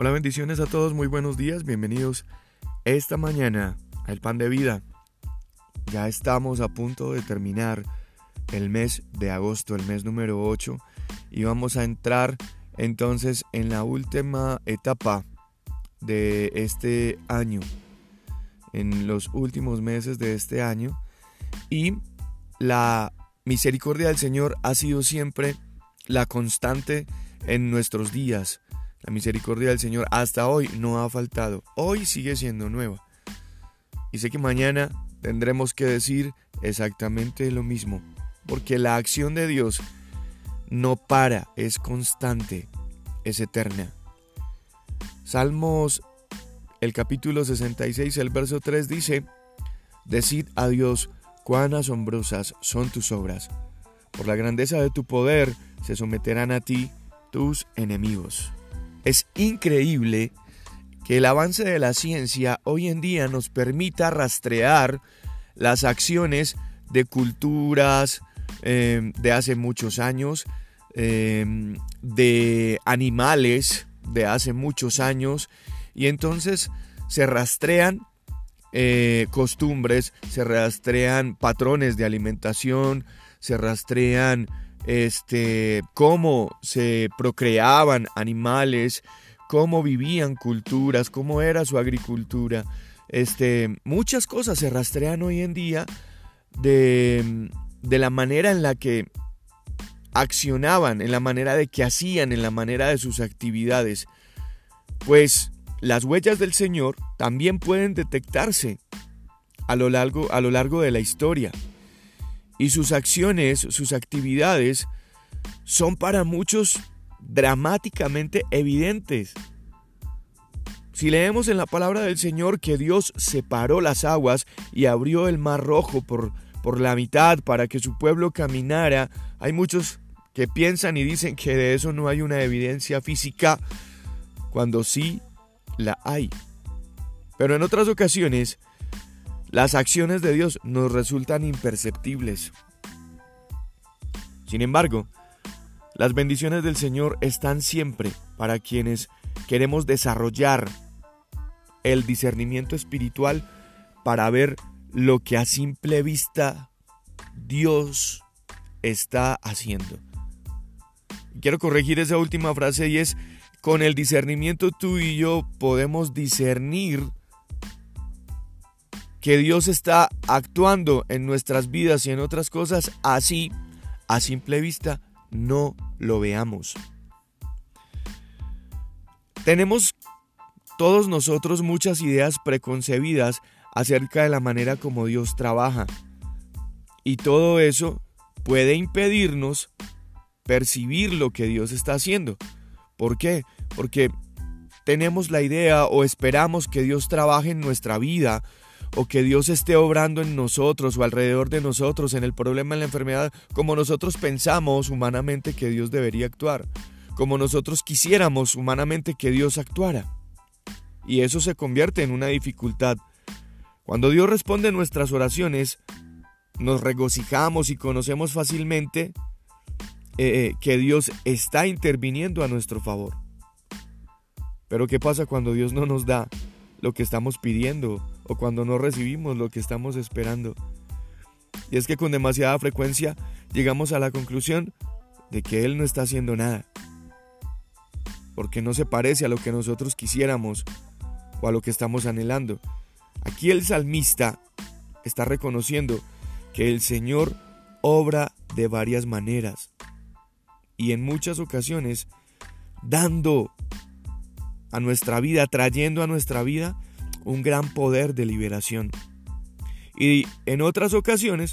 Hola, bendiciones a todos, muy buenos días, bienvenidos esta mañana al Pan de Vida. Ya estamos a punto de terminar el mes de agosto, el mes número 8, y vamos a entrar entonces en la última etapa de este año, en los últimos meses de este año, y la misericordia del Señor ha sido siempre la constante en nuestros días la misericordia del Señor hasta hoy no ha faltado. Hoy sigue siendo nueva. Y sé que mañana tendremos que decir exactamente lo mismo. Porque la acción de Dios no para, es constante, es eterna. Salmos, el capítulo 66, el verso 3 dice, Decid a Dios cuán asombrosas son tus obras. Por la grandeza de tu poder se someterán a ti tus enemigos. Es increíble que el avance de la ciencia hoy en día nos permita rastrear las acciones de culturas em, de hace muchos años, em, de animales de hace muchos años, y entonces se rastrean eh, costumbres, se rastrean patrones de alimentación, se rastrean este, cómo se procreaban animales, cómo vivían culturas, cómo era su agricultura. Este, muchas cosas se rastrean hoy en día de, de la manera en la que accionaban, en la manera de que hacían, en la manera de sus actividades. Pues las huellas del Señor también pueden detectarse a lo largo, a lo largo de la historia y sus acciones, sus actividades, son para muchos dramáticamente evidentes. Si leemos en la palabra del Señor que Dios separó las aguas y abrió el mar rojo por, por la mitad para que su pueblo caminara, hay muchos que piensan y dicen que de eso no hay una evidencia física, cuando sí la hay. Pero en otras ocasiones las acciones de Dios nos resultan imperceptibles. Sin embargo, las bendiciones del Señor están siempre para quienes queremos desarrollar el discernimiento espiritual para ver lo que a simple vista Dios está haciendo. Quiero corregir esa última frase y es, con el discernimiento tú y yo podemos discernir que Dios está actuando en nuestras vidas y en otras cosas, así a simple vista no lo veamos. Tenemos todos nosotros muchas ideas preconcebidas acerca de la manera como Dios trabaja. Y todo eso puede impedirnos percibir lo que Dios está haciendo. ¿Por qué? Porque tenemos la idea o esperamos que Dios trabaje en nuestra vida o que Dios esté obrando en nosotros o alrededor de nosotros en el problema en la enfermedad como nosotros pensamos humanamente que Dios debería actuar, como nosotros quisiéramos humanamente que Dios actuara. Y eso se convierte en una dificultad. Cuando Dios responde nuestras oraciones, nos regocijamos y conocemos fácilmente eh, eh, que Dios está interviniendo a nuestro favor. Pero ¿qué pasa cuando Dios no nos da lo que estamos pidiendo o cuando no recibimos lo que estamos esperando. Y es que con demasiada frecuencia llegamos a la conclusión de que Él no está haciendo nada, porque no se parece a lo que nosotros quisiéramos o a lo que estamos anhelando. Aquí el salmista está reconociendo que el Señor obra de varias maneras y en muchas ocasiones dando a nuestra vida, trayendo a nuestra vida un gran poder de liberación. Y en otras ocasiones,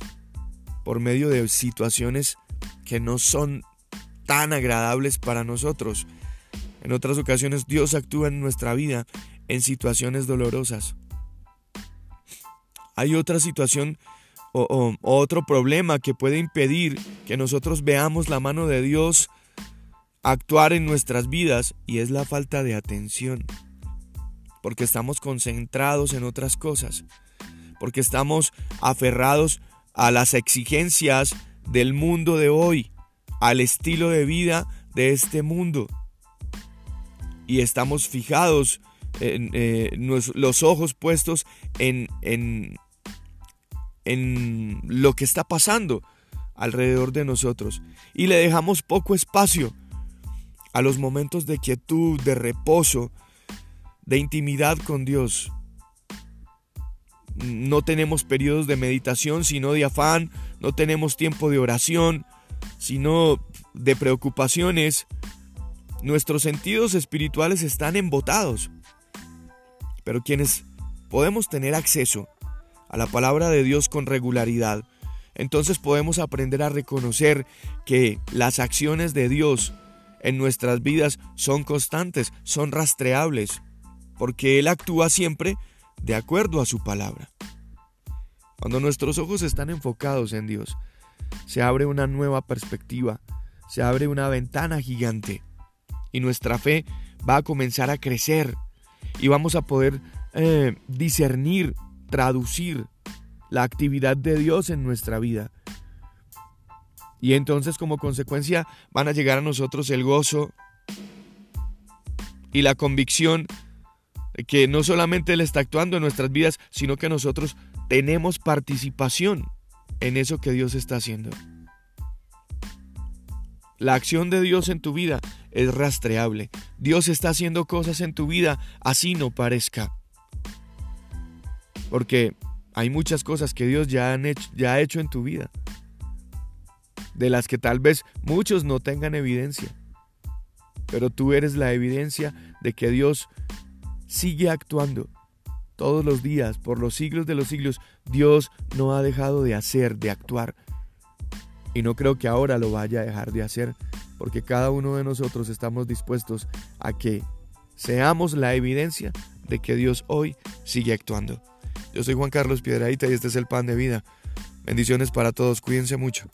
por medio de situaciones que no son tan agradables para nosotros. En otras ocasiones Dios actúa en nuestra vida en situaciones dolorosas. Hay otra situación o, otro problema que puede impedir que nosotros veamos la mano de Dios actuar en nuestras vidas y es la falta de atención. Porque estamos concentrados en otras cosas. Porque estamos aferrados a las exigencias del mundo de hoy, al estilo de vida de este mundo. y estamos fijados, en, eh, los ojos puestos en, en, en lo que está pasando alrededor de nosotros y le dejamos poco espacio a los momentos de quietud, de reposo, de intimidad con Dios. No tenemos periodos de meditación, sino de afán, no tenemos tiempo de oración, sino de preocupaciones. Nuestros sentidos espirituales están embotados. Pero quienes podemos tener acceso a la palabra de Dios con regularidad, entonces podemos aprender a reconocer que las acciones de Dios en nuestras vidas son constantes, son rastreables, porque Él actúa siempre de acuerdo a su palabra. Cuando nuestros ojos están enfocados en Dios, se abre una nueva perspectiva, se abre una ventana gigante y nuestra fe va a comenzar a crecer y vamos a poder eh, discernir, traducir la actividad de Dios en nuestra vida. Y entonces como consecuencia van a llegar a nosotros el gozo y la convicción que no solamente Él está actuando en nuestras vidas, sino que nosotros tenemos participación en eso que Dios está haciendo. La acción de Dios en tu vida es rastreable. Dios está haciendo cosas en tu vida así no parezca. Porque hay muchas cosas que Dios ya, ha hecho en tu vida, de las que tal vez muchos no tengan evidencia, pero tú eres la evidencia de que Dios sigue actuando todos los días, por los siglos de los siglos. Dios no ha dejado de hacer, de actuar. Y no creo que ahora lo vaya a dejar de hacer, porque cada uno de nosotros estamos dispuestos a que seamos la evidencia de que Dios hoy sigue actuando. Yo soy Juan Carlos Piedraíta y este es el pan de vida. Bendiciones para todos, cuídense mucho.